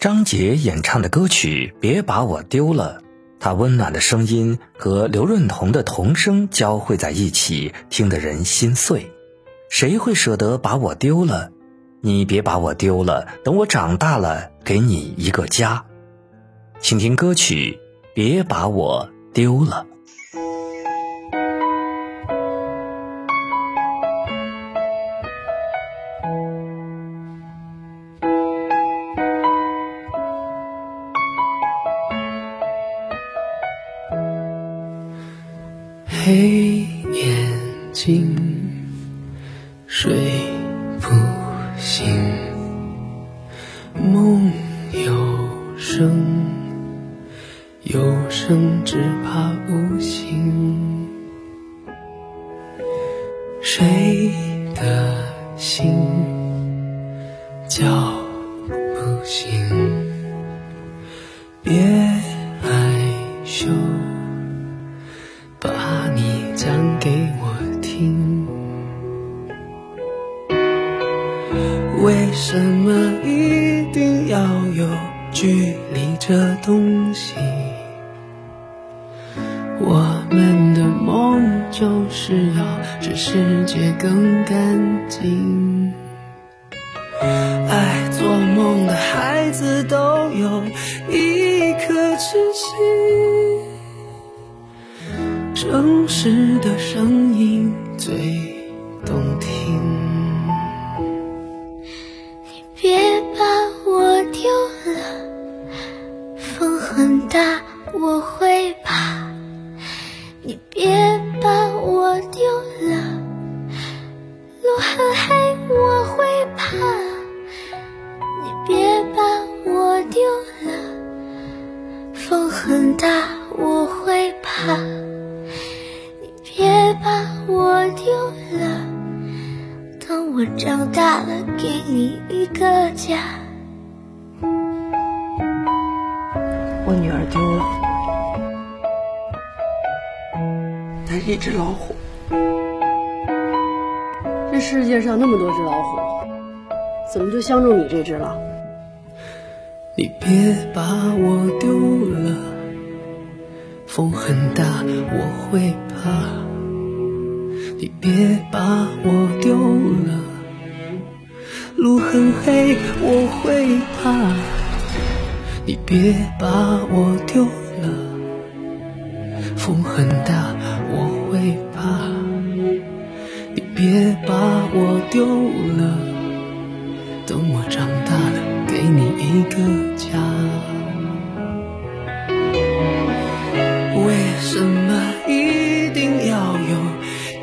张杰演唱的歌曲《别把我丢了》，他温暖的声音和刘润彤的童声交汇在一起，听得人心碎。谁会舍得把我丢了？你别把我丢了，等我长大了，给你一个家。请听歌曲《别把我丢了》。黑眼睛，睡不醒，梦有声，有声只怕无形。谁的心叫给我听，为什么一定要有距离这东西？我们的梦就是要这世界更干净。爱做梦的孩子都有一颗痴心。城市的声音最动听。你别把我丢了，风很大，我会怕。你别把我丢了，路很黑，我会怕。你别把我丢了，风很大，我会怕。等我长大了，给你一个家。我女儿丢了，她是一只老虎。这世界上那么多只老虎，怎么就相中你这只了？你别把我丢了，风很大，我会怕。你别把我丢了，路很黑，我会怕。你别把我丢了，风很大，我会怕。你别把我丢了，等我长大了，给你一个家。为什么一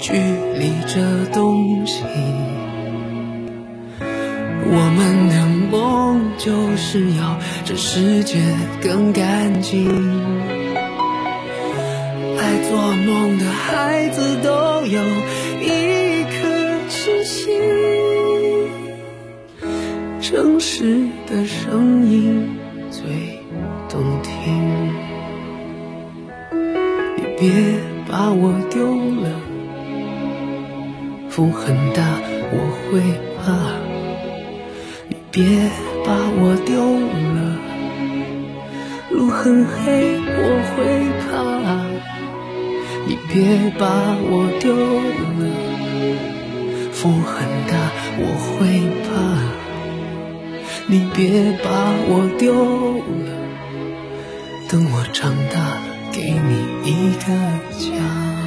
距离这东西？我们的梦就是要这世界更干净。爱做梦的孩子都有一颗痴心。城市的声音最动听。你别把我丢了，风很大，我会怕。你别把我丢了，路很黑，我会怕。你别把我丢了，风很大，我会怕。你别把我丢了，等我长大，给你一个家。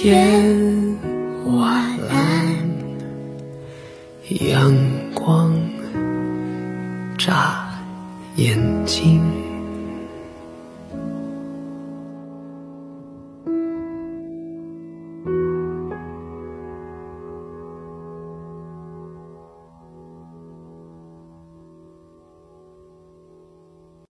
天晚了阳光眨眼睛。